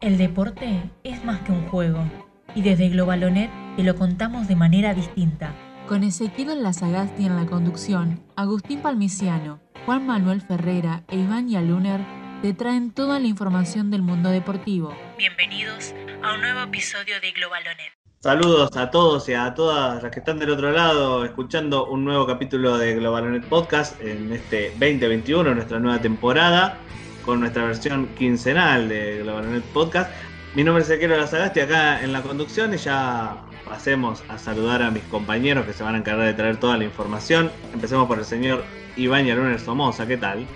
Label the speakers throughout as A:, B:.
A: El deporte es más que un juego y desde Globalonet te lo contamos de manera distinta. Con Ezequiel Lazagasti en la conducción, Agustín Palmiciano, Juan Manuel Ferrera e Iván Yaluner te traen toda la información del mundo deportivo. Bienvenidos a un nuevo episodio de Globalonet.
B: Saludos a todos y a todas las que están del otro lado escuchando un nuevo capítulo de Globalonet Podcast en este 2021, nuestra nueva temporada con nuestra versión quincenal de Globalnet Podcast. Mi nombre es Ezequiel Lazagasti acá en la conducción y ya pasemos a saludar a mis compañeros que se van a encargar de traer toda la información. Empecemos por el señor Iván Yaluner Somoza, ¿qué tal?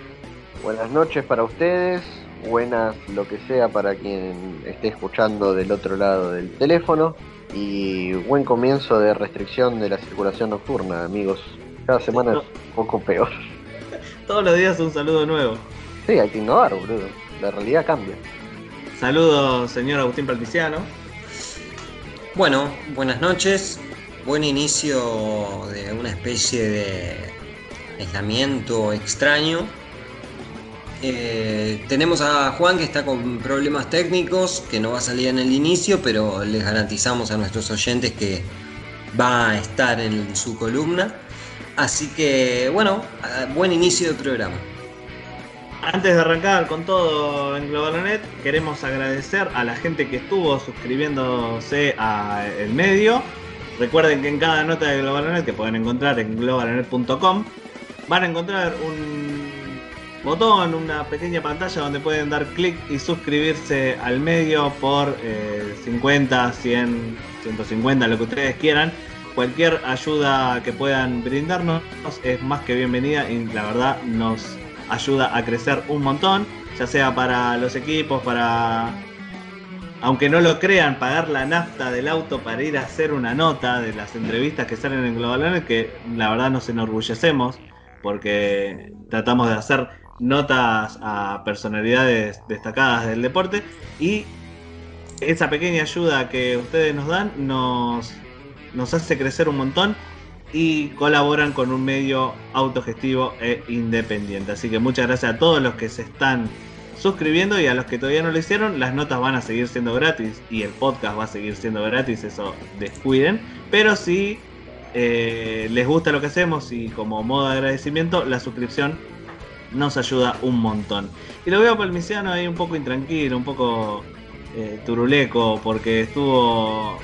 C: Buenas noches para ustedes, buenas lo que sea para quien esté escuchando del otro lado del teléfono y buen comienzo de restricción de la circulación nocturna, amigos. Cada semana es un poco peor.
B: Todos los días un saludo nuevo.
C: Sí, hay que innovar, boludo. La realidad cambia.
B: Saludos, señor Agustín Palpiciano.
D: Bueno, buenas noches. Buen inicio de una especie de aislamiento extraño. Eh, tenemos a Juan que está con problemas técnicos, que no va a salir en el inicio, pero les garantizamos a nuestros oyentes que va a estar en su columna. Así que, bueno, buen inicio del programa.
B: Antes de arrancar con todo en Globalonet, queremos agradecer a la gente que estuvo suscribiéndose a el medio. Recuerden que en cada nota de Globalonet que pueden encontrar en globalonet.com van a encontrar un botón, una pequeña pantalla donde pueden dar clic y suscribirse al medio por 50, 100, 150, lo que ustedes quieran. Cualquier ayuda que puedan brindarnos es más que bienvenida y la verdad nos ayuda a crecer un montón, ya sea para los equipos, para, aunque no lo crean, pagar la nafta del auto para ir a hacer una nota de las entrevistas que salen en Globalones, que la verdad nos enorgullecemos, porque tratamos de hacer notas a personalidades destacadas del deporte y esa pequeña ayuda que ustedes nos dan nos hace crecer un montón y colaboran con un medio autogestivo e independiente. Así que muchas gracias a todos los que se están suscribiendo y a los que todavía no lo hicieron, las notas van a seguir siendo gratis y el podcast va a seguir siendo gratis, eso descuiden. Pero si eh, les gusta lo que hacemos y como modo de agradecimiento, la suscripción nos ayuda un montón. Y lo veo por Misiano ahí un poco intranquilo, un poco eh, turuleco, porque estuvo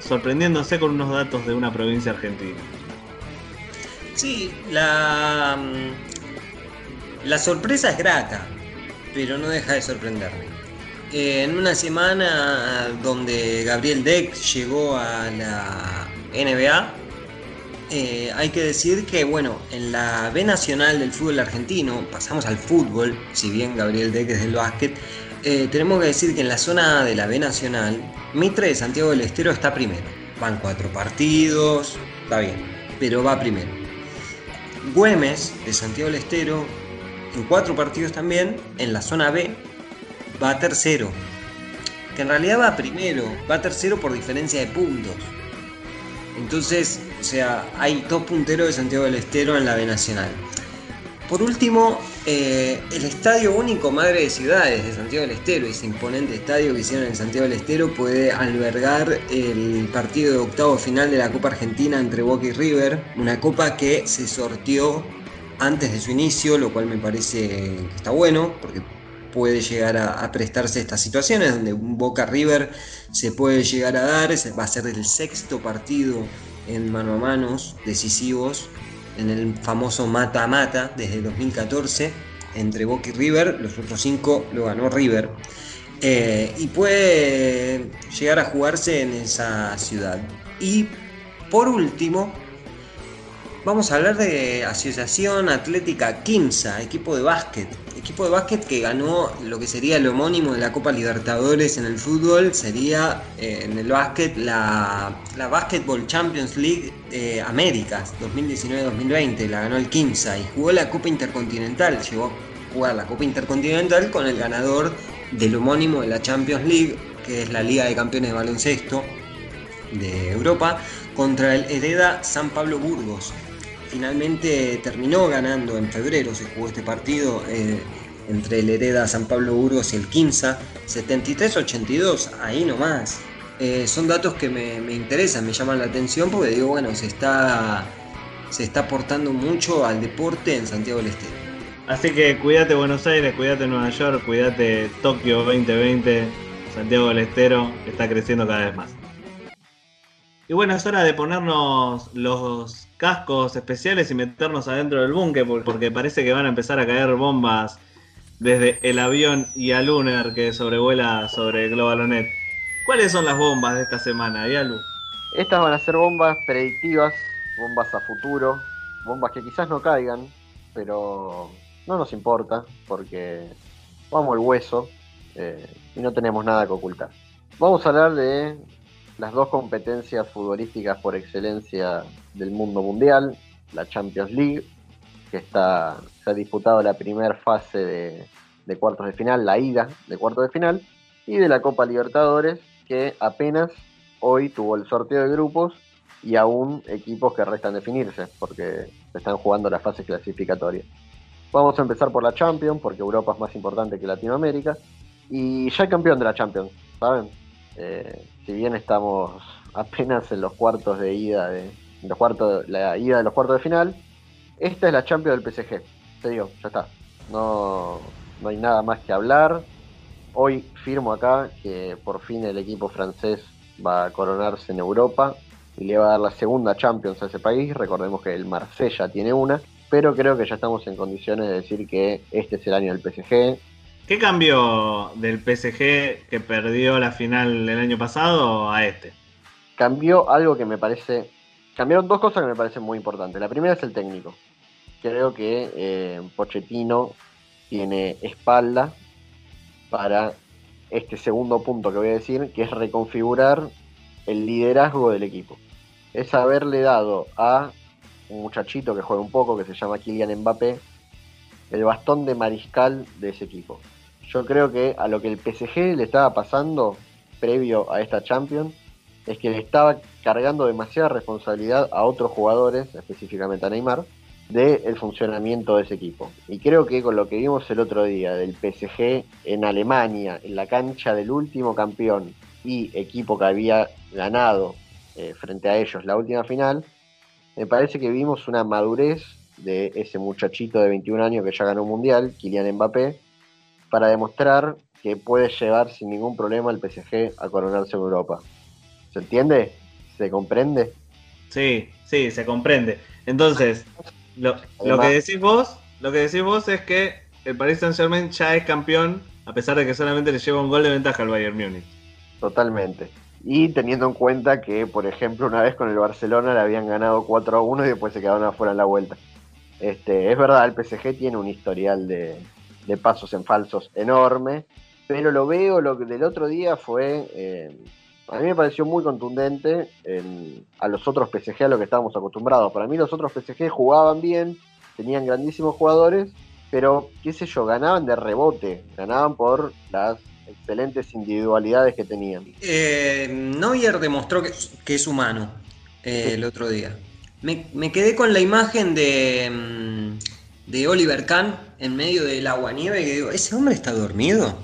B: sorprendiéndose con unos datos de una provincia argentina.
D: Sí, la, mm, la sorpresa es grata, pero no deja de sorprenderme. en una semana donde Gabriel Deck llegó a la NBA, eh, hay que decir que, bueno, en la B Nacional del fútbol argentino, pasamos al fútbol, si bien Gabriel Deck es del básquet, eh, tenemos que decir que en la zona de la B Nacional, Mitre de Santiago del Estero está primero. Van cuatro partidos, está bien, pero va primero. Güemes de Santiago del Estero, en cuatro partidos también, en la zona B, va tercero. Que en realidad va primero, va tercero por diferencia de puntos. Entonces, o sea, hay dos punteros de Santiago del Estero en la B Nacional. Por último, eh, el Estadio Único Madre de Ciudades de Santiago del Estero, ese imponente estadio que hicieron en Santiago del Estero, puede albergar el partido de octavo final de la Copa Argentina entre Boca y River, una copa que se sortió antes de su inicio, lo cual me parece que está bueno, porque puede llegar a, a prestarse estas situaciones donde Boca River se puede llegar a dar, va a ser el sexto partido en mano a manos decisivos en el famoso mata-mata desde 2014 entre Boca y River, los otros cinco lo ganó River. Eh, y puede llegar a jugarse en esa ciudad. Y por último, vamos a hablar de Asociación Atlética Quimsa, equipo de básquet. Equipo de básquet que ganó lo que sería el homónimo de la Copa Libertadores en el fútbol, sería eh, en el básquet la, la Basketball Champions League eh, Américas 2019-2020, la ganó el Quimsa y jugó la Copa Intercontinental, llegó a jugar la Copa Intercontinental con el ganador del homónimo de la Champions League, que es la Liga de Campeones de Baloncesto de Europa, contra el Hereda San Pablo Burgos finalmente terminó ganando en febrero, se jugó este partido, eh, entre el Hereda San Pablo Burgos y el Quinza, 73-82, ahí nomás. Eh, son datos que me, me, interesan, me llaman la atención porque digo, bueno, se está, se está aportando mucho al deporte en Santiago del Estero.
B: Así que cuídate Buenos Aires, cuídate Nueva York, cuídate Tokio 2020, Santiago del Estero, está creciendo cada vez más. Y bueno, es hora de ponernos los cascos especiales y meternos adentro del búnker porque parece que van a empezar a caer bombas desde el avión y a Lunar que sobrevuela sobre Globalonet. ¿Cuáles son las bombas de esta semana, Yalu?
C: Estas van a ser bombas predictivas, bombas a futuro, bombas que quizás no caigan, pero no nos importa porque vamos al hueso eh, y no tenemos nada que ocultar. Vamos a hablar de las dos competencias futbolísticas por excelencia del mundo mundial, la Champions League, que está, se ha disputado la primera fase de, cuartos de final, la ida de cuartos de final, y de la Copa Libertadores, que apenas hoy tuvo el sorteo de grupos y aún equipos que restan definirse, porque se están jugando las fases clasificatorias. Vamos a empezar por la Champions, porque Europa es más importante que Latinoamérica, y ya hay campeón de la Champions, ¿saben? Eh, si bien estamos apenas en los cuartos de ida de los cuartos, la ida de los cuartos de final, esta es la Champions del PSG. Te digo, ya está. No, no hay nada más que hablar. Hoy firmo acá que por fin el equipo francés va a coronarse en Europa y le va a dar la segunda Champions a ese país. Recordemos que el Marsella tiene una, pero creo que ya estamos en condiciones de decir que este es el año del PSG.
B: ¿Qué cambió del PSG que perdió la final el año pasado a este?
C: Cambió algo que me parece. Cambiaron dos cosas que me parecen muy importantes. La primera es el técnico. Creo que eh, Pochettino tiene espalda para este segundo punto que voy a decir, que es reconfigurar el liderazgo del equipo. Es haberle dado a un muchachito que juega un poco, que se llama Kylian Mbappé, el bastón de mariscal de ese equipo. Yo creo que a lo que el PSG le estaba pasando previo a esta Champions es que le estaba cargando demasiada responsabilidad a otros jugadores, específicamente a Neymar, del funcionamiento de ese equipo. Y creo que con lo que vimos el otro día del PSG en Alemania, en la cancha del último campeón y equipo que había ganado eh, frente a ellos la última final, me parece que vimos una madurez de ese muchachito de 21 años que ya ganó un mundial, Kylian Mbappé, para demostrar que puede llevar sin ningún problema al PSG a coronarse en Europa. ¿Se entiende? ¿Se comprende?
B: Sí, sí, se comprende. Entonces, lo, lo, que decís vos, lo que decís vos es que el Paris Saint Germain ya es campeón, a pesar de que solamente le lleva un gol de ventaja al Bayern Múnich.
C: Totalmente. Y teniendo en cuenta que, por ejemplo, una vez con el Barcelona le habían ganado 4 a 1 y después se quedaron afuera en la vuelta. Este, es verdad, el PSG tiene un historial de, de pasos en falsos enorme, pero lo veo, lo que del otro día fue, eh, a mí me pareció muy contundente a los otros PSG a lo que estábamos acostumbrados. Para mí los otros PSG jugaban bien, tenían grandísimos jugadores, pero qué sé yo, ganaban de rebote, ganaban por las excelentes individualidades que tenían.
D: Eh, Neuer demostró que, es humano eh, el otro día. Me, me, quedé con la imagen de... Mm, de Oliver Kahn en medio del agua nieve que digo, ¿ese hombre está dormido?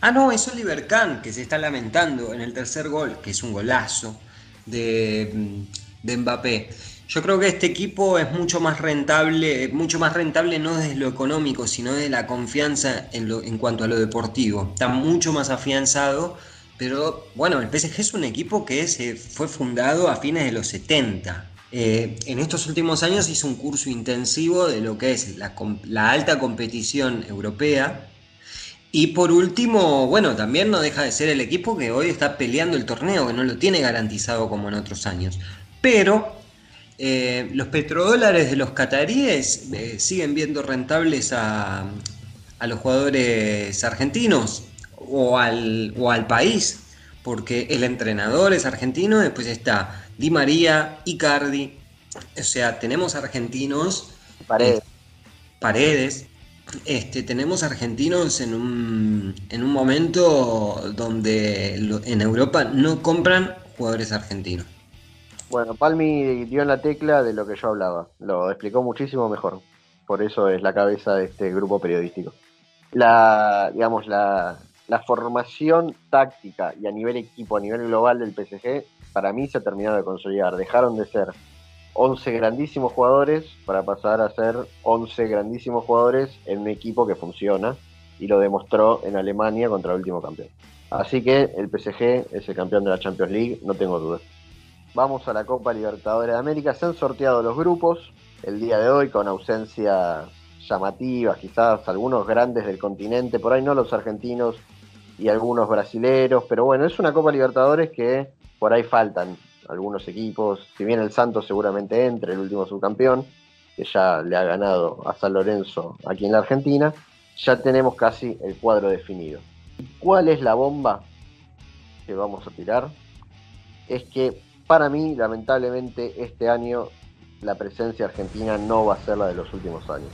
D: Ah, no, es Oliver Kahn que se está lamentando en el tercer gol, que es un golazo de, mm, de Mbappé. Yo creo que este equipo es mucho más rentable, mucho más rentable no desde lo económico, sino de la confianza en, lo, en cuanto a lo deportivo. Está mucho más afianzado, pero bueno, el PSG es un equipo que se fue fundado a fines de los 70. Eh, en estos últimos años hizo un curso intensivo de lo que es la, alta competición europea. Y por último, bueno, también no deja de ser el equipo que hoy está peleando el torneo, que no lo tiene garantizado como en otros años. Pero eh, los petrodólares de los cataríes eh, siguen viendo rentables a, los jugadores argentinos o al, o al país, porque el entrenador es argentino, después está Di María, Icardi. O sea, tenemos argentinos.
C: Paredes.
D: paredes. Este, tenemos argentinos en un, en un momento donde en Europa no compran jugadores argentinos.
C: Bueno, Palmi dio en la tecla de lo que yo hablaba. Lo explicó muchísimo mejor. Por eso es la cabeza de este grupo periodístico. la, digamos, la, la formación táctica y a nivel equipo, a nivel global del PSG, para mí se ha terminado de consolidar. Dejaron de ser 11 grandísimos jugadores para pasar a ser 11 grandísimos jugadores en un equipo que funciona y lo demostró en Alemania contra el último campeón. Así que el PSG es el campeón de la Champions League, no tengo dudas. Vamos a la Copa Libertadores de América. Se han sorteado los grupos el día de hoy con ausencia llamativas, quizás algunos grandes del continente, por ahí no los argentinos y algunos brasileros, pero bueno, es una Copa Libertadores que por ahí faltan algunos equipos, si bien el Santos seguramente entre, el último subcampeón, que ya le ha ganado a San Lorenzo aquí en la Argentina, ya tenemos casi el cuadro definido. ¿Cuál es la bomba que vamos a tirar? Es que para mí, lamentablemente, este año la presencia argentina no va a ser la de los últimos años.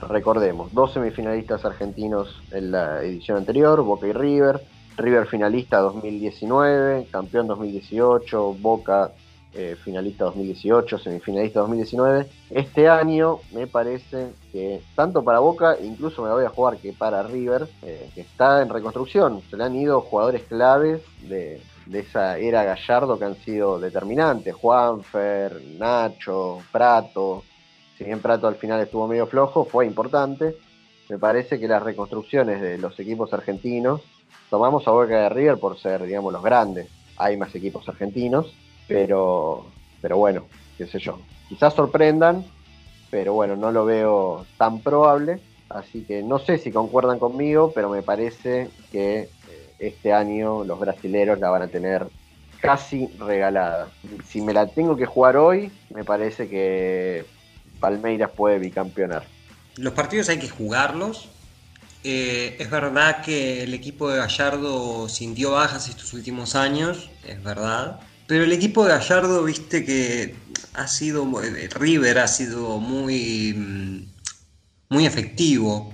C: Recordemos, dos semifinalistas argentinos en la edición anterior, Boca y River, River finalista 2019, campeón 2018, Boca eh, finalista 2018, semifinalista 2019. Este año me parece que tanto para Boca, incluso me voy a jugar que para River, eh, que está en reconstrucción, se le han ido jugadores claves de, de esa era Gallardo que han sido determinantes, Juanfer, Nacho, Prato, si bien Prato al final estuvo medio flojo, fue importante. Me parece que las reconstrucciones de los equipos argentinos, tomamos a Boca de River por ser, digamos, los grandes. Hay más equipos argentinos, pero, pero bueno, qué sé yo. Quizás sorprendan, pero bueno, no lo veo tan probable. Así que no sé si concuerdan conmigo, pero me parece que eh, este año los brasileros la van a tener casi regalada. Si me la tengo que jugar hoy, me parece que Palmeiras puede bicampeonar.
D: Los partidos hay que jugarlos. Eh, es verdad que el equipo de Gallardo sintió bajas estos últimos años, es verdad. Pero el equipo de Gallardo, viste que ha sido, eh, River ha sido muy, mm, muy efectivo.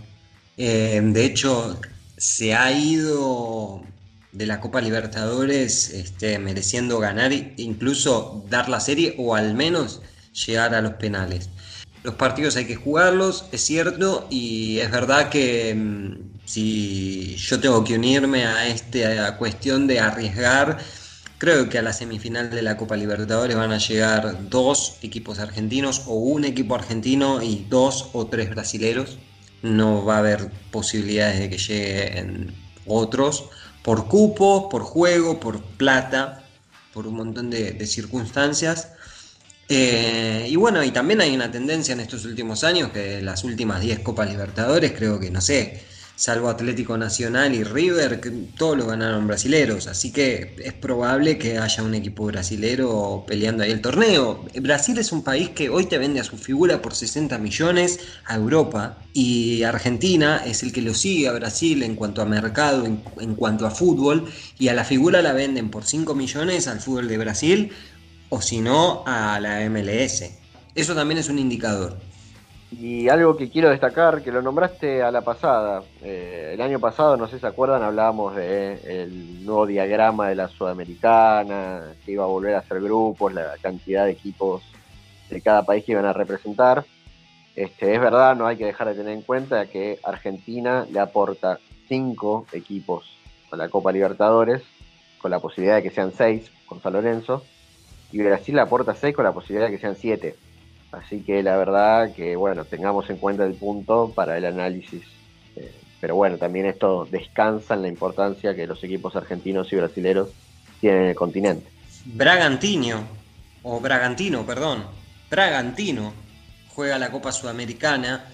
D: Eh, de hecho, se ha ido de la Copa Libertadores este, mereciendo ganar e incluso dar la serie o al menos llegar a los penales. Los partidos hay que jugarlos, es cierto, y es verdad que mm, si yo tengo que unirme a esta cuestión de arriesgar, creo que a la semifinal de la Copa Libertadores van a llegar dos equipos argentinos o un equipo argentino y dos o tres brasileros. No va a haber posibilidades de que lleguen otros por cupo, por juego, por plata, por un montón de circunstancias. Eh, y bueno, y también hay una tendencia en estos últimos años que las últimas 10 Copas Libertadores, creo que, no sé, salvo Atlético Nacional y River, todos lo ganaron brasileros. Así que es probable que haya un equipo brasilero peleando ahí el torneo. Brasil es un país que hoy te vende a su figura por 60 millones a Europa y Argentina es el que lo sigue a Brasil en cuanto a mercado, en, en cuanto a fútbol, y a la figura la venden por 5 millones al fútbol de Brasil o si no a la MLS. Eso también es un indicador.
C: Y algo que quiero destacar, que lo nombraste a la pasada, eh, el año pasado, no sé si se acuerdan, hablábamos del el nuevo diagrama de la Sudamericana, que iba a volver a ser grupos, la cantidad de equipos de cada país que iban a representar. Este, es verdad, no hay que dejar de tener en cuenta que Argentina le aporta cinco equipos a la Copa Libertadores, con la posibilidad de que sean seis con San Lorenzo y Brasil aporta 6 con la posibilidad de que sean 7. Así que la verdad que, bueno, tengamos en cuenta el punto para el análisis. Eh, pero bueno, también esto descansa en la importancia que los equipos argentinos y brasileros tienen en el continente.
D: Bragantino, o Bragantino, perdón, Bragantino juega la Copa Sudamericana.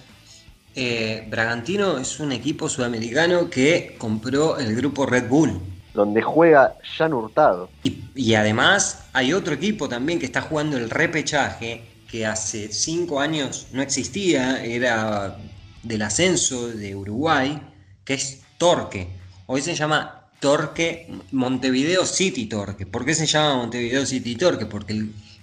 D: Eh, Bragantino es un equipo sudamericano que compró el grupo Red Bull
C: donde juega Jan Hurtado.
D: Y, además hay otro equipo también que está jugando el repechaje, que hace cinco años no existía, era del ascenso de Uruguay, que es Torque. Hoy se llama Torque Montevideo City Torque. ¿Por qué se llama Montevideo City Torque? Porque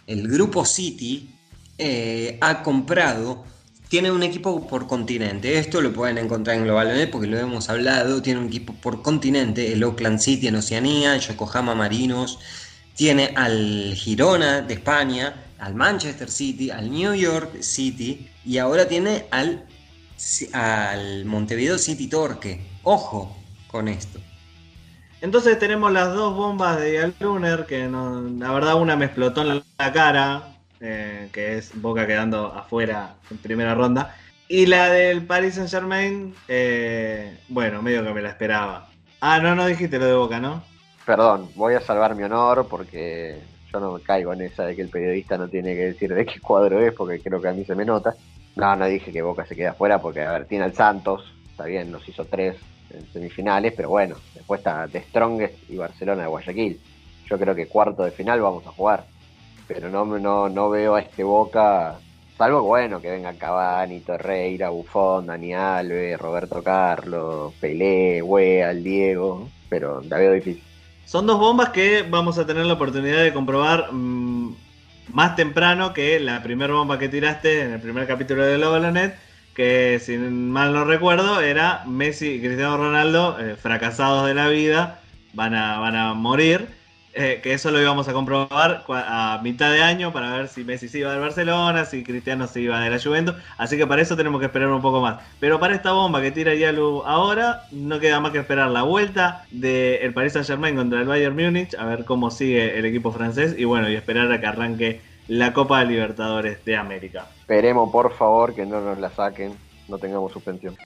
D: el, grupo City eh, ha comprado tiene un equipo por continente. Esto lo pueden encontrar en Global porque lo hemos hablado. Tiene un equipo por continente. El Oakland City en Oceanía, el Yokohama Marinos. Tiene al Girona de España, al Manchester City, al New York City y ahora tiene al al Montevideo City Torque. Ojo con esto.
B: Entonces tenemos las dos bombas de Ian Luner, que la verdad una me explotó en la cara, eh, que es Boca quedando afuera en primera ronda. Y la del Paris Saint Germain, eh, bueno, medio que me la esperaba. Ah, no, no dijiste lo de Boca, ¿no?
C: Perdón, voy a salvar mi honor porque yo no caigo en esa de que el periodista no tiene que decir de qué cuadro es, porque creo que a mí se me nota. No, no dije que Boca se queda afuera porque, a ver, tiene al Santos, está bien, nos hizo tres en semifinales, pero bueno, después está The Strongest y Barcelona de Guayaquil. Yo creo que cuarto de final vamos a jugar, pero no, no, no veo a este Boca, salvo bueno que venga Cavani, Torreira, Buffon, Dani Alves, Roberto Carlos, Pelé, Weal, Diego, pero la veo difícil.
B: Son dos bombas que vamos a tener la oportunidad de comprobar mmm, más temprano que la primera bomba que tiraste en el primer capítulo de Globalonet, que si mal no recuerdo era Messi y Cristiano Ronaldo eh, fracasados de la vida, van a, van a morir. Eh, que eso lo íbamos a comprobar a mitad de año para ver si Messi se iba del Barcelona, si Cristiano se iba de la Juventus. Así que para eso tenemos que esperar un poco más. Pero para esta bomba que tira Yalu ahora, no queda más que esperar la vuelta del Paris Saint Germain contra el Bayern Múnich, a ver cómo sigue el equipo francés y bueno, y esperar a que arranque la Copa de Libertadores de América.
C: Esperemos por favor que no nos la saquen, no tengamos suspensión.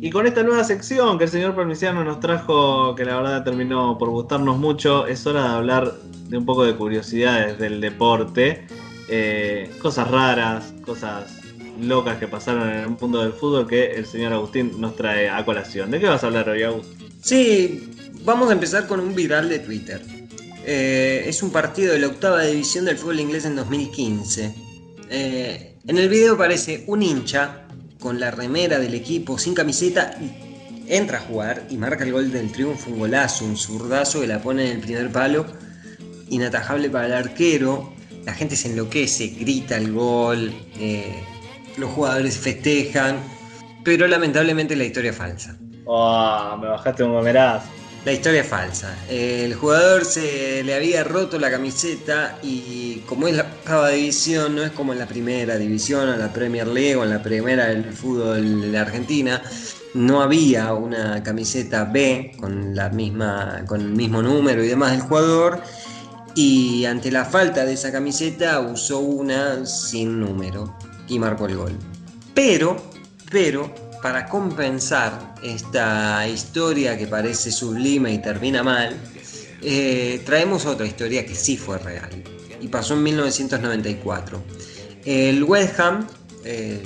B: Y con esta nueva sección que el señor Parmiciano nos trajo, que la verdad terminó por gustarnos mucho, es hora de hablar de un poco de curiosidades del deporte, eh, cosas raras, cosas locas que pasaron en el mundo del fútbol que el señor Agustín nos trae a colación. ¿De qué vas a hablar hoy, Agustín?
D: Sí, vamos a empezar con un viral de Twitter. Eh, es un partido de la octava división del fútbol inglés en 2015. Eh, en el video aparece un hincha con la remera del equipo, sin camiseta, entra a jugar y marca el gol del triunfo, un golazo, un zurdazo que la pone en el primer palo, inatajable para el arquero, la gente se enloquece, grita el gol, eh, los jugadores festejan, pero lamentablemente la historia es falsa.
B: Oh, me bajaste un gomerazo.
D: La historia es falsa. El jugador se le había roto la camiseta y como es la octava división, no es como en la primera división, en la Premier League o en la primera del fútbol de la Argentina, no había una camiseta B con, la misma, con el mismo número y demás del jugador. Y ante la falta de esa camiseta usó una sin número y marcó el gol. Pero, pero, para compensar esta historia que parece sublime y termina mal, eh, traemos otra historia que sí fue real y pasó en 1994. El West Ham, eh,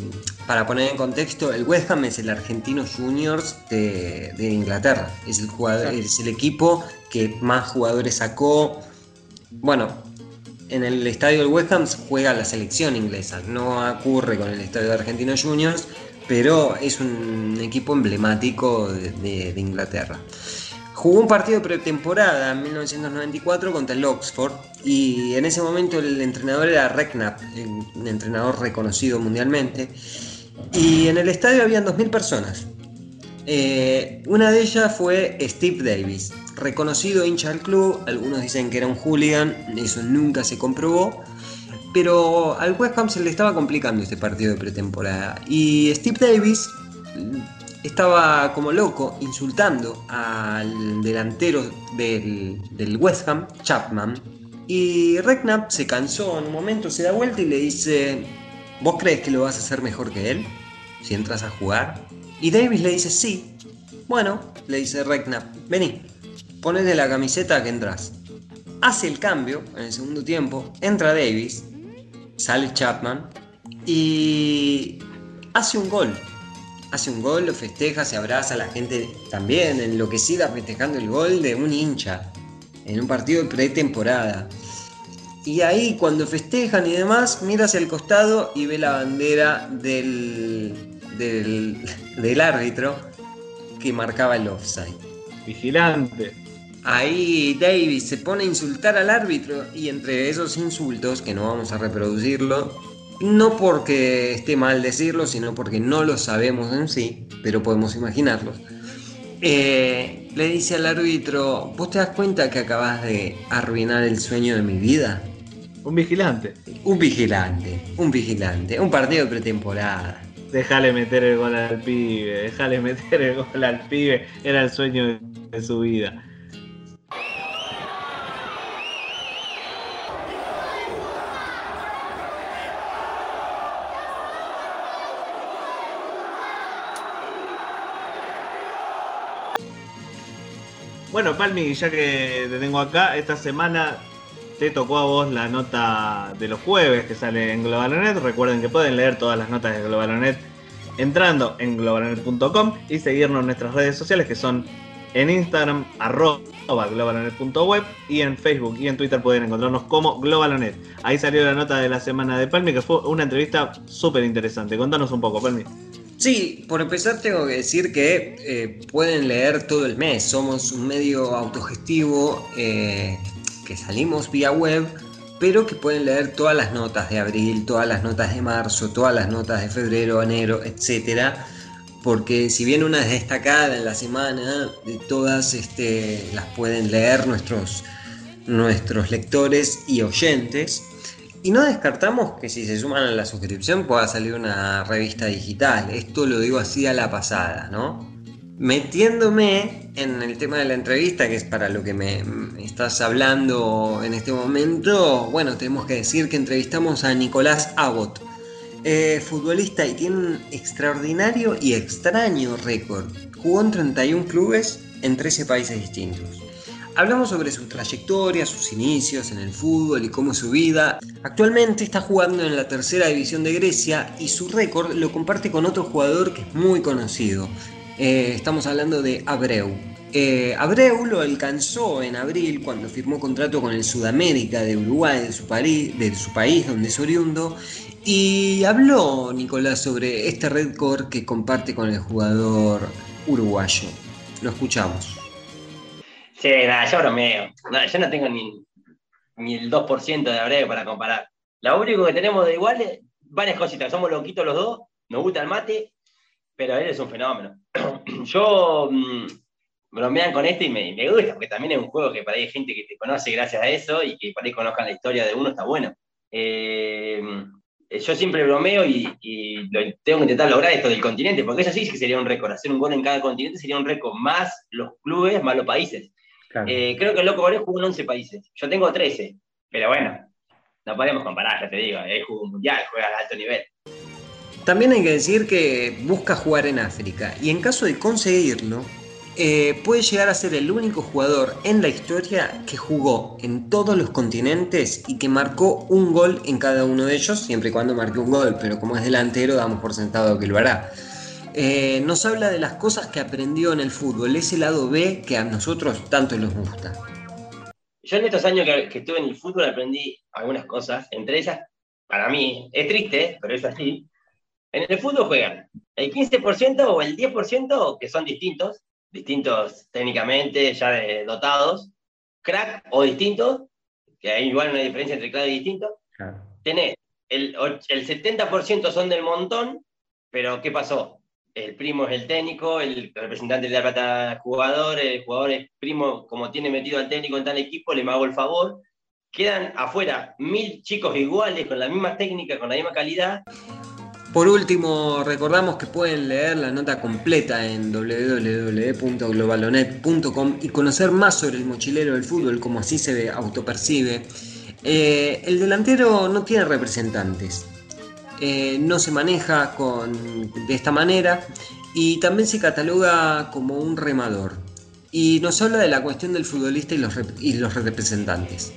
D: para poner en contexto, el West Ham es el Argentino Juniors de, Inglaterra, es el, jugador, es el equipo que más jugadores sacó. Bueno, en el estadio del West Ham juega la selección inglesa, no ocurre con el estadio de Argentino Juniors, pero es un equipo emblemático de, Inglaterra. Jugó un partido de pretemporada en 1994 contra el Oxford y en ese momento el entrenador era Recknap, un entrenador reconocido mundialmente, y en el estadio habían 2.000 personas. Eh, una de ellas fue Steve Davis, reconocido hincha del club, algunos dicen que era un hooligan, eso nunca se comprobó, pero al West Ham se le estaba complicando este partido de pretemporada. Y Steve Davis estaba como loco insultando al delantero del, West Ham, Chapman. Y Redknapp se cansó en un momento, se da vuelta y le dice, ¿vos crees que lo vas a hacer mejor que él? Si entras a jugar. Y Davis le dice, sí. Bueno, le dice Redknapp, vení, ponete la camiseta que entras. Hace el cambio en el segundo tiempo, entra Davis sale Chapman y hace un gol. Hace un gol, lo festeja, se abraza, la gente también enloquecida festejando el gol de un hincha en un partido de pretemporada. Y ahí cuando festejan y demás, mira hacia el costado y ve la bandera del, del, del árbitro que marcaba el offside.
B: Vigilante.
D: Ahí Davis se pone a insultar al árbitro y entre esos insultos, que no vamos a reproducirlo, no porque esté mal decirlo, sino porque no lo sabemos en sí, pero podemos imaginarlo eh, le dice al árbitro, ¿vos te das cuenta que acabas de arruinar el sueño de mi vida?
B: Un vigilante.
D: Un vigilante, un vigilante, un partido de pretemporada.
B: Dejale meter el gol al pibe, dejale meter el gol al pibe. Era el sueño de su vida. Bueno, Palmi, ya que te tengo acá, esta semana te tocó a vos la nota de los jueves que sale en Globalonet. Recuerden que pueden leer todas las notas de Globalonet entrando en globalonet.com y seguirnos en nuestras redes sociales que son en Instagram arroba globalonet.web y en Facebook y en Twitter pueden encontrarnos como Globalonet. Ahí salió la nota de la semana de Palmi que fue una entrevista súper interesante. Contanos un poco, Palmi.
D: Sí, por empezar tengo que decir que eh, pueden leer todo el mes. Somos un medio autogestivo eh, que salimos vía web, pero que pueden leer todas las notas de abril, todas las notas de marzo, todas las notas de febrero, enero, etcétera. Porque si bien una es destacada en la semana, de todas este, las pueden leer nuestros, nuestros lectores y oyentes. Y no descartamos que si se suman a la suscripción pueda salir una revista digital. Esto lo digo así a la pasada, ¿no? Metiéndome en el tema de la entrevista, que es para lo que me, estás hablando en este momento, bueno, tenemos que decir que entrevistamos a Nicolás Abbott, eh, futbolista y tiene un extraordinario y extraño récord. Jugó en 31 clubes en 13 países distintos. Hablamos sobre su trayectoria, sus inicios en el fútbol y cómo es su vida. Actualmente está jugando en la tercera división de Grecia y su récord lo comparte con otro jugador que es muy conocido. Eh, estamos hablando de Abreu. Eh, Abreu lo alcanzó en abril cuando firmó contrato con el Sudamérica de Uruguay, de su, de su país donde es oriundo, y habló Nicolás sobre este récord que comparte con el jugador uruguayo. Lo escuchamos.
E: Sí, nada, yo bromeo. yo no tengo ni, ni el 2% de Abreu para comparar. Lo único que tenemos de igual es varias cositas. Somos loquitos los dos, nos gusta el mate, pero él es un fenómeno. yo mm, bromean con esto y me, me, gusta, porque también es un juego que para ahí hay gente que te conoce gracias a eso y que para ahí conozcan la historia de uno, está bueno. Eh, yo siempre bromeo y, tengo que intentar lograr esto del continente, porque eso sí que sería un récord. Hacer un gol en cada continente sería un récord, más los clubes, más los países. Eh, creo que el Loco Borges jugó en 11 países. Yo tengo 13, pero bueno, no podemos comparar, ya te digo. Él jugó un mundial, juega a alto nivel.
D: También hay que decir que busca jugar en África y en caso de conseguirlo, eh, puede llegar a ser el único jugador en la historia que jugó en todos los continentes y que marcó un gol en cada uno de ellos, siempre y cuando marque un gol, pero como es delantero damos por sentado que lo hará. Eh, nos habla de las cosas que aprendió en el fútbol, ese lado B que a nosotros tanto nos gusta.
E: Yo en estos años que, estuve en el fútbol aprendí algunas cosas, entre ellas, para mí, es triste, pero es así. En el fútbol juegan el 15% o el 10% que son distintos, distintos técnicamente, ya dotados, crack o distintos, que hay igual una diferencia entre crack y distinto. Tenés el, el 70% son del montón, pero ¿qué pasó? El primo es el técnico, el representante de la plata jugador, el jugador es primo, como tiene metido al técnico en tal equipo, le hago el favor. Quedan afuera mil chicos iguales, con la misma técnica, con la misma calidad.
D: Por último, recordamos que pueden leer la nota completa en www.globalonet.com y conocer más sobre el mochilero del fútbol, como así se autopercibe. Eh, el delantero no tiene representantes, eh, no se maneja de esta manera y también se cataloga como un remador. Y nos habla de la cuestión del futbolista y los, y los representantes.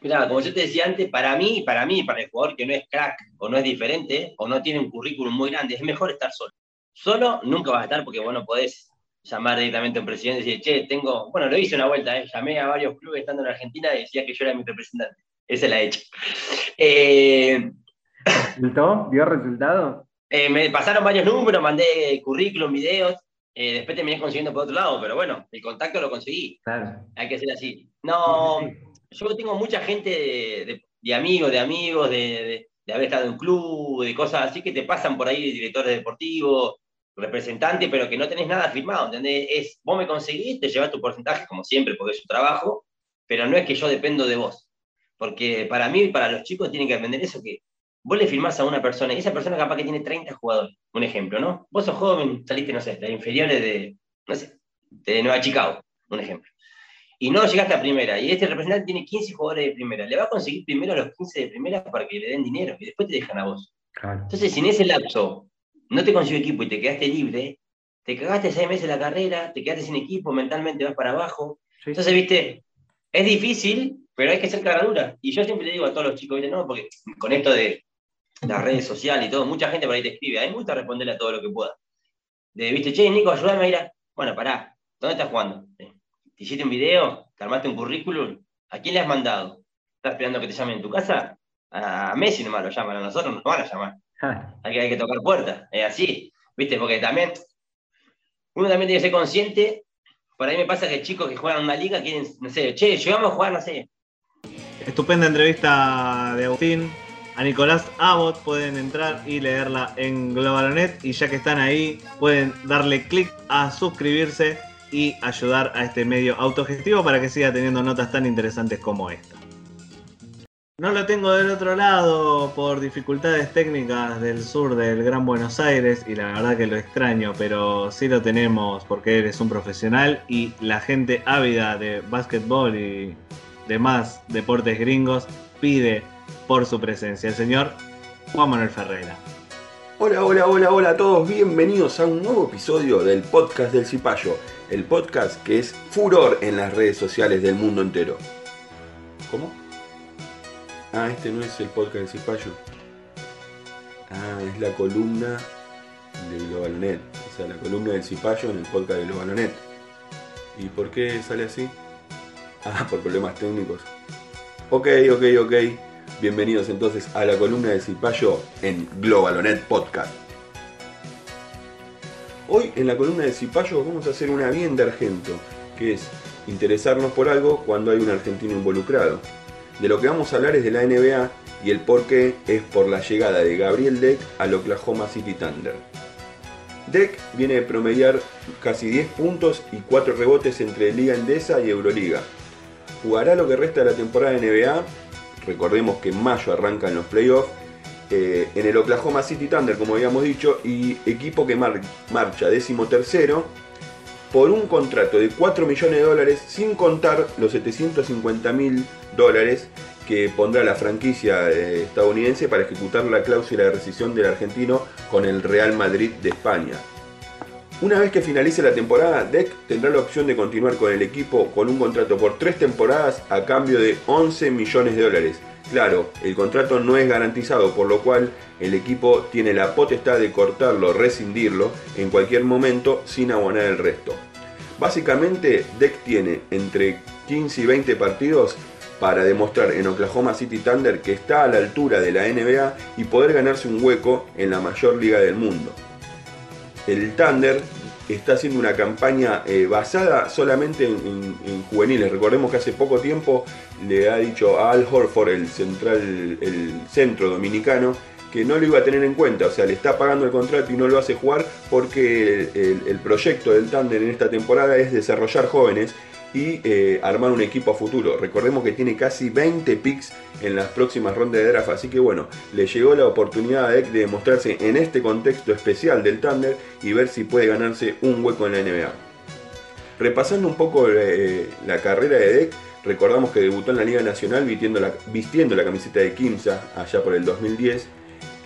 E: Mira, como yo te decía antes, para mí, para mí, para el jugador que no es crack o no es diferente o no tiene un currículum muy grande, es mejor estar solo. Solo nunca vas a estar porque vos no podés llamar directamente a un presidente y decir, che, tengo, bueno, lo hice una vuelta, ¿eh? llamé a varios clubes estando en Argentina y decía que yo era mi representante. Esa la he hecho. Eh,
D: ¿Resultó? ¿Dio resultado?
E: Eh, me pasaron varios números, mandé currículum, videos, eh, después terminé consiguiendo por otro lado, pero bueno, el contacto lo conseguí. Claro. Hay que ser así. No, yo tengo mucha gente de, amigos, de amigos, de, haber estado en un club, de cosas así que te pasan por ahí, directores deportivos, representantes, pero que no tenés nada firmado, ¿entendés? Es, vos me conseguís, te llevas tu porcentaje, como siempre, porque es su trabajo, pero no es que yo dependo de vos. Porque para mí y para los chicos tienen que aprender eso, que vos le firmás a una persona y esa persona capaz que tiene 30 jugadores, un ejemplo, ¿no? Vos sos joven, saliste, no sé, de inferiores de, no sé, de Nueva Chicago, un ejemplo. Y no llegaste a primera, y este representante tiene 15 jugadores de primera, le va a conseguir primero a los 15 de primera para que le den dinero y después te dejan a vos. Entonces, si en ese lapso no te consiguió equipo y te quedaste libre, te cagaste seis meses la carrera, te quedaste sin equipo, mentalmente vas para abajo. Entonces, viste, es difícil, pero hay que ser caradura. Y yo siempre le digo a todos los chicos, ¿viste? no, porque con esto de las redes sociales y todo, mucha gente por ahí te escribe, a mí me gusta responderle a todo lo que pueda. De, viste, che, Nico, ayúdame a ir a... Bueno, pará, ¿dónde estás jugando? ¿Te hiciste un video? ¿Te armaste un currículum? ¿A quién le has mandado? ¿Estás esperando que te llamen en tu casa? A Messi nomás lo llaman, a nosotros no nos van a llamar. Hay, que, hay que tocar puertas, es así, ¿viste? Porque también, uno también tiene que ser consciente. Por ahí me pasa que chicos que juegan una liga quieren, no sé, che, llegamos a jugar, no sé.
B: Estupenda entrevista de Agustín, a Nicolás Abbott. Pueden entrar y leerla en Globalonet. Y ya que están ahí, pueden darle clic a suscribirse y ayudar a este medio autogestivo para que siga teniendo notas tan interesantes como esta. No lo tengo del otro lado por dificultades técnicas del sur del Gran Buenos Aires y la verdad que lo extraño, pero sí lo tenemos porque él es un profesional y la gente ávida de básquetbol y demás deportes gringos pide por su presencia. El señor Juan Manuel Ferreira.
F: Hola, hola, hola, hola a todos. Bienvenidos a un nuevo episodio del podcast del Cipayo. El podcast que es furor en las redes sociales del mundo entero. ¿Cómo? Ah, este no es el podcast del Cipayo. Ah, es la columna de Globalonet. O sea, la columna del Cipayo en el podcast de Globalonet. ¿Y por qué sale así? Ah, por problemas técnicos. Ok, ok, ok. Bienvenidos entonces a la columna de Cipayo en Globalonet Podcast. Hoy en la columna de Cipayo vamos a hacer una bien de argento, que es interesarnos por algo cuando hay un argentino involucrado. De lo que vamos a hablar es de la NBA y el por qué es por la llegada de Gabriel Deck al Oklahoma City Thunder. Deck viene de promediar casi 10 puntos y 4 rebotes entre Liga Endesa y Euroliga. Jugará lo que resta de la temporada de NBA recordemos que en mayo arrancan los playoffs, eh, en el Oklahoma City Thunder, como habíamos dicho, y equipo que marcha décimo tercero por un contrato de 4 millones de dólares, sin contar los 750 mil dólares que pondrá la franquicia eh, estadounidense para ejecutar la cláusula de rescisión del argentino con el Real Madrid de España. Una vez que finalice la temporada, Deck tendrá la opción de continuar con el equipo con un contrato por tres temporadas a cambio de 11 millones de dólares. Claro, el contrato no es garantizado, por lo cual el equipo tiene la potestad de cortarlo, rescindirlo en cualquier momento sin abonar el resto. Básicamente, Deck tiene entre 15 y 20 partidos para demostrar en Oklahoma City Thunder que está a la altura de la NBA y poder ganarse un hueco en la mayor liga del mundo el Thunder está haciendo una campaña eh, basada solamente en, juveniles. Recordemos que hace poco tiempo le ha dicho a Al Horford, el central, el centro dominicano, que no lo iba a tener en cuenta, o sea, le está pagando el contrato y no lo hace jugar porque el proyecto del Thunder en esta temporada es desarrollar jóvenes y eh, armar un equipo a futuro. Recordemos que tiene casi 20 picks en las próximas rondas de draft, así que bueno, le llegó la oportunidad a Deck de demostrarse en este contexto especial del Thunder y ver si puede ganarse un hueco en la NBA. Repasando un poco eh, la carrera de Deck, recordamos que debutó en la Liga Nacional vistiendo la, vistiendo la camiseta de Kimsa allá por el 2010.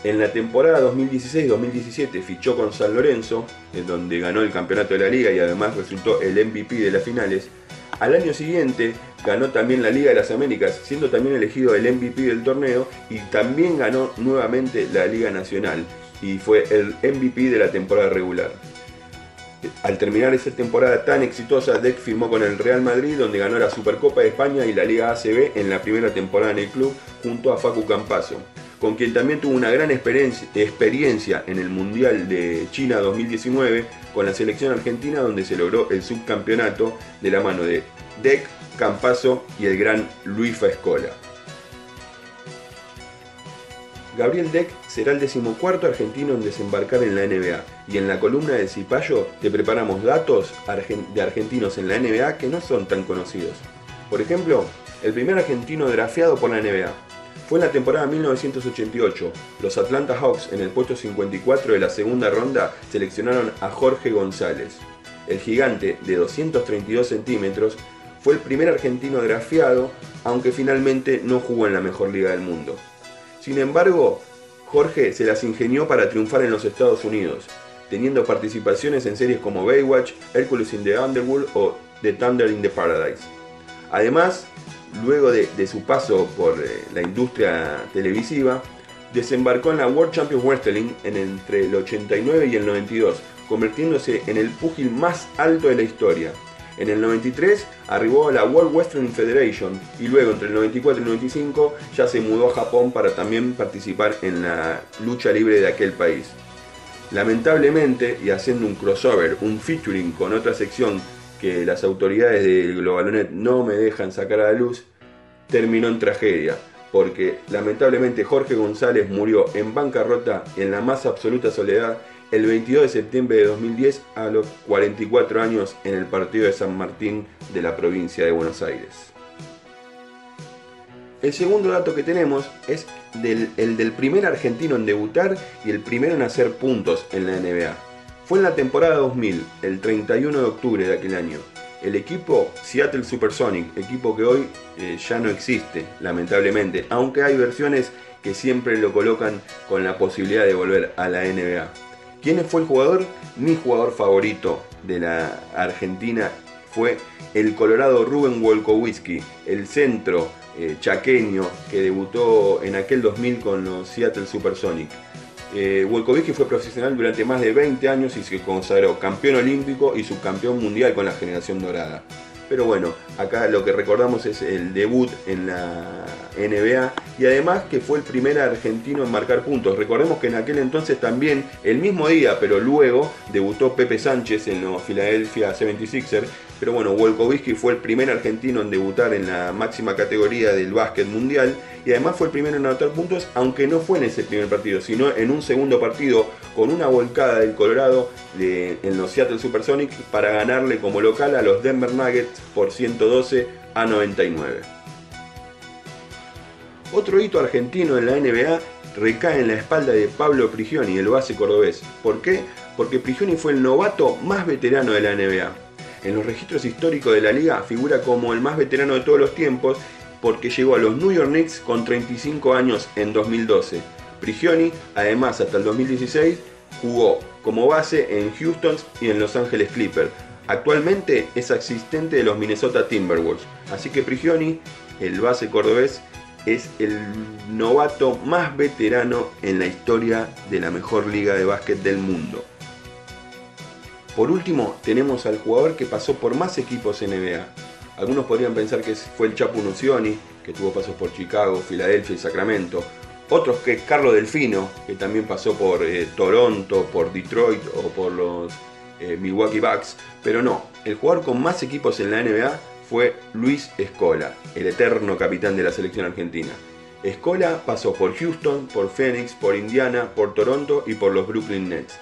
F: En la temporada 2016-2017 fichó con San Lorenzo, en donde ganó el campeonato de la liga y además resultó el MVP de las finales. Al año siguiente ganó también la Liga de las Américas, siendo también elegido el MVP del torneo y también ganó nuevamente la Liga Nacional y fue el MVP de la temporada regular. Al terminar esa temporada tan exitosa, Deck firmó con el Real Madrid, donde ganó la Supercopa de España y la Liga ACB en la primera temporada en el club, junto a Facu Campazo, con quien también tuvo una gran experiencia en el Mundial de China 2019, con la selección argentina donde se logró el subcampeonato de la mano de Deck, Campazo y el gran Luis Faescola. Gabriel Deck será el decimocuarto argentino en desembarcar en la NBA y en la columna de Cipayo te preparamos datos de argentinos en la NBA que no son tan conocidos. Por ejemplo, el primer argentino drafeado por la NBA. Fue en la temporada 1988. Los Atlanta Hawks en el puesto 54 de la segunda ronda seleccionaron a Jorge González. El gigante de 232 centímetros fue el primer argentino grafiado, aunque finalmente no jugó en la mejor liga del mundo. Sin embargo, Jorge se las ingenió para triunfar en los Estados Unidos, teniendo participaciones en series como Baywatch, Hercules in the Underworld o The Thunder in the Paradise. Además, luego de, su paso por eh, la industria televisiva, desembarcó en la World Champions Wrestling en entre el 89 y el 92, convirtiéndose en el púgil más alto de la historia. En el 93 arribó a la World Wrestling Federation y luego entre el 94 y el 95 ya se mudó a Japón para también participar en la lucha libre de aquel país. Lamentablemente, y haciendo un crossover, un featuring con otra sección que las autoridades del Globalonet no me dejan sacar a la luz, terminó en tragedia, porque lamentablemente Jorge González murió en bancarrota en la más absoluta soledad el 22 de septiembre de 2010 a los 44 años en el partido de San Martín de la provincia de Buenos Aires. El segundo dato que tenemos es el del primer argentino en debutar y el primero en hacer puntos en la NBA. Fue en la temporada 2000, el 31 de octubre de aquel año. El equipo Seattle Supersonic, equipo que hoy eh, ya no existe, lamentablemente, aunque hay versiones que siempre lo colocan con la posibilidad de volver a la NBA. ¿Quién fue el jugador? Mi jugador favorito de la Argentina fue el colorado Ruben Wolkowski, el centro eh, chaqueño que debutó en aquel 2000 con los Seattle Supersonic. Eh, fue profesional durante más de 20 años y se consagró campeón olímpico y subcampeón mundial con la generación dorada. Pero bueno, acá lo que recordamos es el debut en la NBA y además que fue el primer argentino en marcar puntos. Recordemos que en aquel entonces también, el mismo día, pero luego, debutó Pepe Sánchez en los Philadelphia 76ers pero bueno, Wolkowski fue el primer argentino en debutar en la máxima categoría del básquet mundial y además fue el primero en anotar puntos, aunque no fue en ese primer partido, sino en un segundo partido con una volcada del Colorado en los Seattle Supersonics para ganarle como local a los Denver Nuggets por 112 a 99. Otro hito argentino en la NBA recae en la espalda de Pablo Prigioni, el base cordobés. ¿Por qué? Porque Prigioni fue el novato más veterano de la NBA en los registros históricos de la liga figura como el más veterano de todos los tiempos porque llegó a los New York Knicks con 35 años en 2012. Prigioni, además, hasta el 2016 jugó como base en Houston y en Los Angeles Clippers. Actualmente es asistente de los Minnesota Timberwolves. Así que Prigioni, el base cordobés, es el novato más veterano en la historia de la mejor liga de básquet del mundo. Por último, tenemos al jugador que pasó por más equipos NBA. Algunos podrían pensar que fue el Chapu Nuzioni, que tuvo pasos por Chicago, Filadelfia y Sacramento. Otros que es Carlo Delfino, que también pasó por eh, Toronto, por Detroit o por los eh, Milwaukee Bucks. Pero no, el jugador con más equipos en la NBA fue Luis Escola, el eterno capitán de la selección argentina. Escola pasó por Houston, por Phoenix, por Indiana, por Toronto y por los Brooklyn Nets.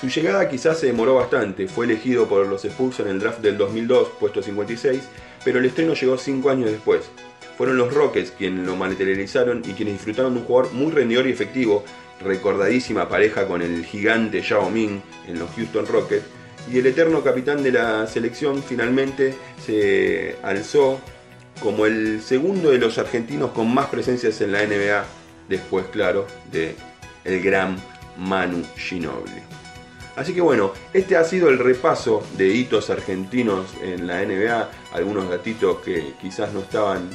F: Su llegada quizás se demoró bastante, fue elegido por los Spurs en el draft del 2002, puesto 56, pero el estreno llegó 5 años después. Fueron los Rockets quienes lo materializaron y quienes disfrutaron de un jugador muy rendidor y efectivo, recordadísima pareja con el gigante Yao Ming en los Houston Rockets, y el eterno capitán de la selección finalmente se alzó como el segundo de los argentinos con más presencias en la NBA, después, claro, de el gran Manu Ginobili. Así que bueno, este ha sido el repaso de hitos argentinos en la NBA, algunos gatitos que quizás no estaban,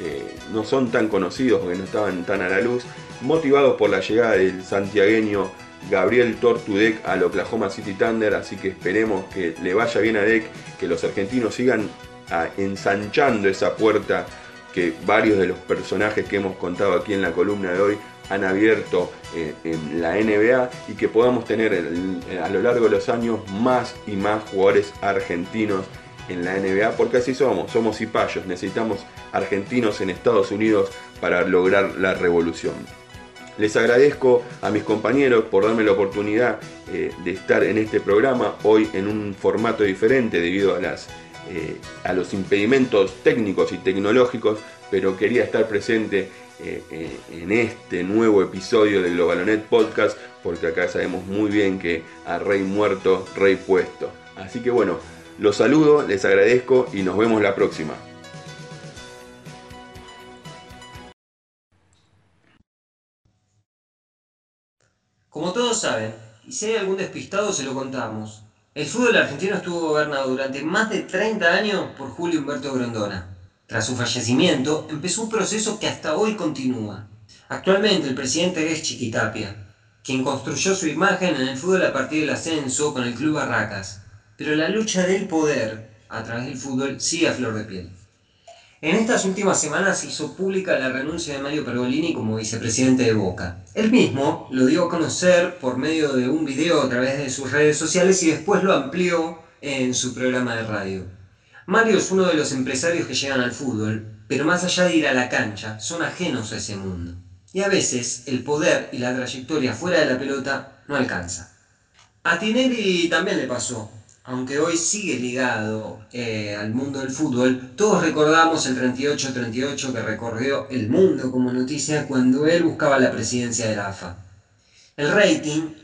F: eh, no son tan conocidos que no estaban tan a la luz, motivados por la llegada del santiagueño Gabriel Tortudec al Oklahoma City Thunder, así que esperemos que le vaya bien a Deck, que los argentinos sigan ah, ensanchando esa puerta que varios de los personajes que hemos contado aquí en la columna de hoy han abierto eh, en la NBA y que podamos tener a lo largo de los años más y más jugadores argentinos en la NBA, porque así somos, somos cipayos, necesitamos argentinos en Estados Unidos para lograr la revolución. Les agradezco a mis compañeros por darme la oportunidad eh, de estar en este programa, hoy en un formato diferente debido a, las, eh, a los impedimentos técnicos y tecnológicos, pero quería estar presente eh, en este nuevo episodio de Globalonet Podcast, porque acá sabemos muy bien que a rey muerto, rey puesto. Así que bueno, los saludo, les agradezco y nos vemos la próxima.
D: Como todos saben, y si hay algún despistado se lo contamos, el fútbol argentino estuvo gobernado durante más de 30 años por Julio Humberto Grondona. Tras su fallecimiento, empezó un proceso que hasta hoy continúa. Actualmente el presidente es Chiquitapia, quien construyó su imagen en el fútbol a partir del ascenso con el Club Barracas. Pero la lucha del poder a través del fútbol sigue a flor de piel. En estas últimas semanas se hizo pública la renuncia de Mario Pergolini como vicepresidente de Boca. Él mismo lo dio a conocer por medio de un video a través de sus redes sociales y después lo amplió en su programa de radio. Mario es uno de los empresarios que llegan al fútbol, pero más allá de ir a la cancha, son ajenos a ese mundo. Y a veces el poder y la trayectoria fuera de la pelota no alcanza. A Tinelli también le pasó aunque hoy sigue ligado eh, al mundo del fútbol, todos recordamos el 38-38 que recorrió el mundo como noticia cuando él buscaba la presidencia de la AFA. El rating,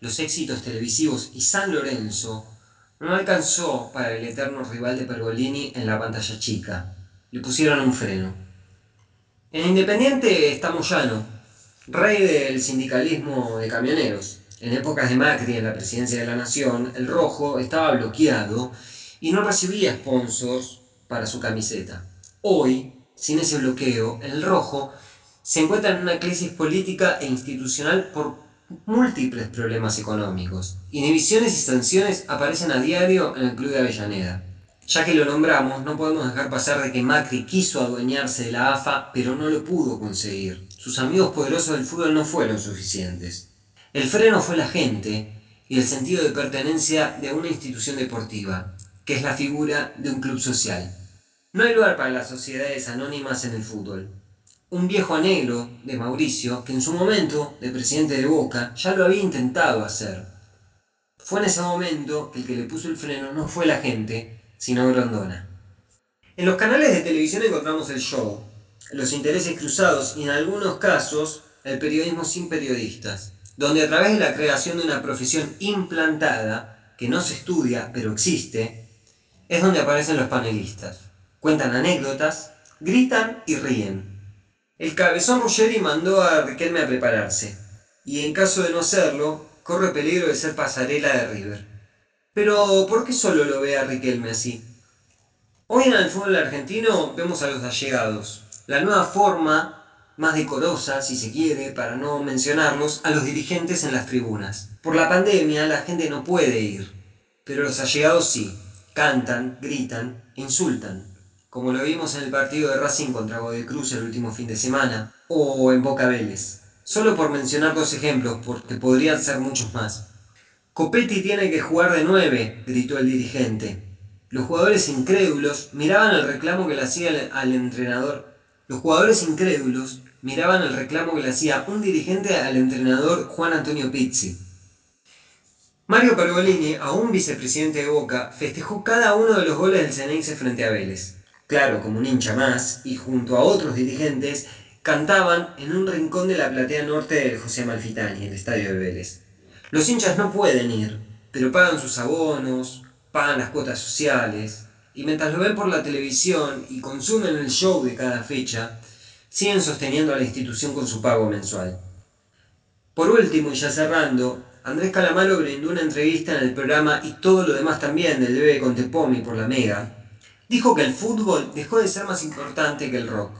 D: los éxitos televisivos y San Lorenzo no alcanzó para el eterno rival de Pergolini en la pantalla chica. Le pusieron un freno. En Independiente está Moyano, rey del sindicalismo de camioneros. En épocas de Macri en la presidencia de la Nación, el rojo estaba bloqueado y no recibía sponsors para su camiseta. Hoy, sin ese bloqueo, el rojo se encuentra en una crisis política e institucional por múltiples problemas económicos. Inhibiciones y sanciones aparecen a diario en el Club de Avellaneda. Ya que lo nombramos, no podemos dejar pasar de que Macri quiso adueñarse de la AFA, pero no lo pudo conseguir. Sus amigos poderosos del fútbol no fueron suficientes. El freno fue la gente y el sentido de pertenencia de una institución deportiva, que es la figura de un club social. No hay lugar para las sociedades anónimas en el fútbol. Un viejo anhelo de Mauricio, que en su momento de presidente de Boca ya lo había intentado hacer. Fue en ese momento que el que le puso el freno no fue la gente, sino Grondona. En los canales de televisión encontramos el show, los intereses cruzados y en algunos casos el periodismo sin periodistas donde a través de la creación de una profesión implantada, que no se estudia pero existe, es donde aparecen los panelistas. Cuentan anécdotas, gritan y ríen. El cabezón Ruggeri mandó a Riquelme a prepararse, y en caso de no hacerlo, corre peligro de ser pasarela de River. Pero, ¿por qué solo lo ve a Riquelme así? Hoy en el fútbol argentino vemos a los allegados, la nueva forma más decorosa, si se quiere, para no mencionarlos, a los dirigentes en las tribunas. Por la pandemia la gente no puede ir, pero los allegados sí, cantan, gritan insultan, como lo vimos en el partido de Racing contra Godoy Cruz el último fin de semana, o en Boca Vélez. Solo por mencionar dos ejemplos, porque podrían ser muchos más. Copetti tiene que jugar de nueve, gritó el dirigente. Los jugadores incrédulos miraban el reclamo que le hacía al entrenador. Los jugadores incrédulos miraban el reclamo que le hacía un dirigente al entrenador Juan Antonio Pizzi. Mario Pergolini, aún vicepresidente de Boca, festejó cada uno de los goles del Ceneice frente a Vélez. Claro, como un hincha más, y junto a otros dirigentes, cantaban en un rincón de la platea norte del José Malfitani, el estadio de Vélez. Los hinchas no pueden ir, pero pagan sus abonos, pagan las cuotas sociales, y mientras lo ven por la televisión y consumen el show de cada fecha, siguen sosteniendo a la institución con su pago mensual. Por último, y ya cerrando, Andrés Calamaro brindó una entrevista en el programa y todo lo demás también del Bebe con Tepomi por la Mega. Dijo que el fútbol dejó de ser más importante que el rock.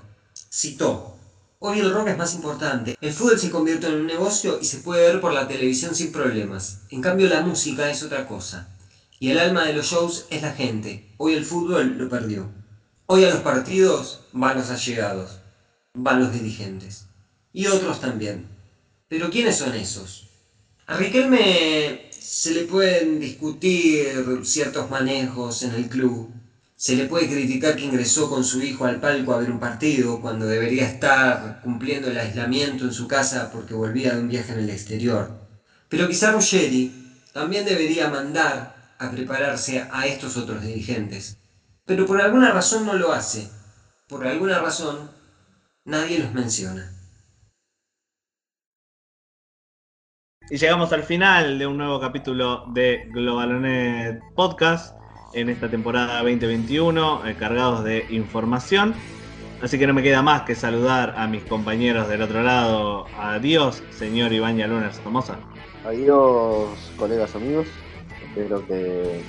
D: Citó, Hoy el rock es más importante. El fútbol se convierte en un negocio y se puede ver por la televisión sin problemas. En cambio la música es otra cosa. Y el alma de los shows es la gente. Hoy el fútbol lo perdió. Hoy a los partidos van los allegados van los dirigentes. Y otros también. Pero ¿quiénes son esos? A Riquelme se le pueden discutir ciertos manejos en el club. Se le puede criticar que ingresó con su hijo al palco a ver un partido cuando debería estar cumpliendo el aislamiento en su casa porque volvía de un viaje en el exterior. Pero quizá Ruggeri también debería mandar a prepararse a estos otros dirigentes. Pero por alguna razón no lo hace. Por alguna razón nadie los menciona.
B: Y llegamos al final de un nuevo capítulo de Globalonet Podcast en esta temporada 2021, eh, cargados de información. Así que no me queda más que saludar a mis compañeros del otro lado. Adiós, señor Iván Luna Somoza.
C: Adiós, colegas amigos. Espero que,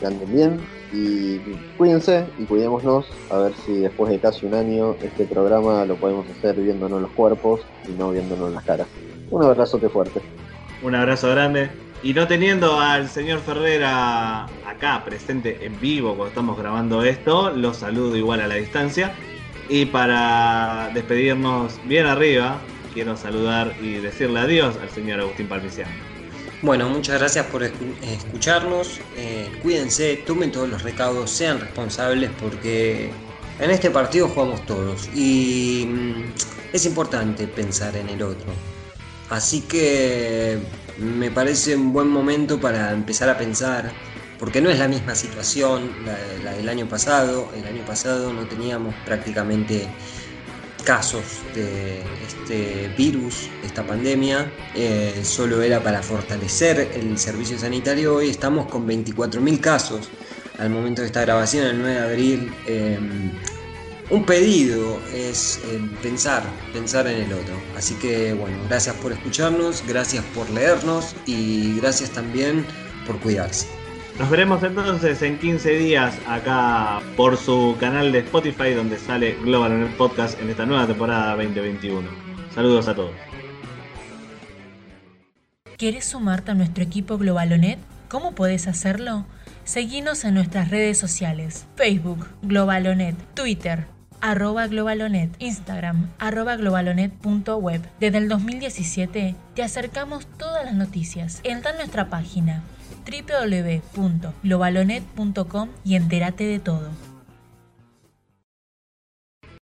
C: que anden bien y cuídense y cuidémonos a ver si después de casi un año este programa lo podemos hacer viéndonos los cuerpos y no viéndonos las caras. Un abrazote fuerte.
B: Un abrazo grande. Y no teniendo al señor Ferrera acá presente en vivo cuando estamos grabando esto, los saludo igual a la distancia. Y para despedirnos bien arriba, quiero saludar y decirle adiós al señor Agustín Palmiciano.
D: Bueno, muchas gracias por escucharnos. Eh, cuídense, tomen todos los recaudos, sean responsables porque en este partido jugamos todos y mm, es importante pensar en el otro. Así que me parece un buen momento para empezar a pensar, porque no es la misma situación la, del año pasado. El año pasado no teníamos prácticamente casos de este virus, esta pandemia, eh, solo era para fortalecer el servicio sanitario. Hoy estamos con 24.000 casos al momento de esta grabación, el 9 de abril. Eh, un pedido es eh, pensar, pensar en el otro. Así que bueno, gracias por escucharnos, gracias por leernos y gracias también por cuidarse.
B: Nos veremos entonces en 15 días acá por su canal de Spotify donde sale Global en el Podcast en esta nueva temporada 2021. Saludos a todos.
A: ¿Quieres sumarte a nuestro equipo Globalonet? ¿Cómo puedes hacerlo? Seguinos en nuestras redes sociales, Facebook, Globalonet, Twitter, arroba globalonet, Instagram, globalonet.web. Desde el 2017 te acercamos todas las noticias. Entra en nuestra página www.globalonet.com y entérate de todo.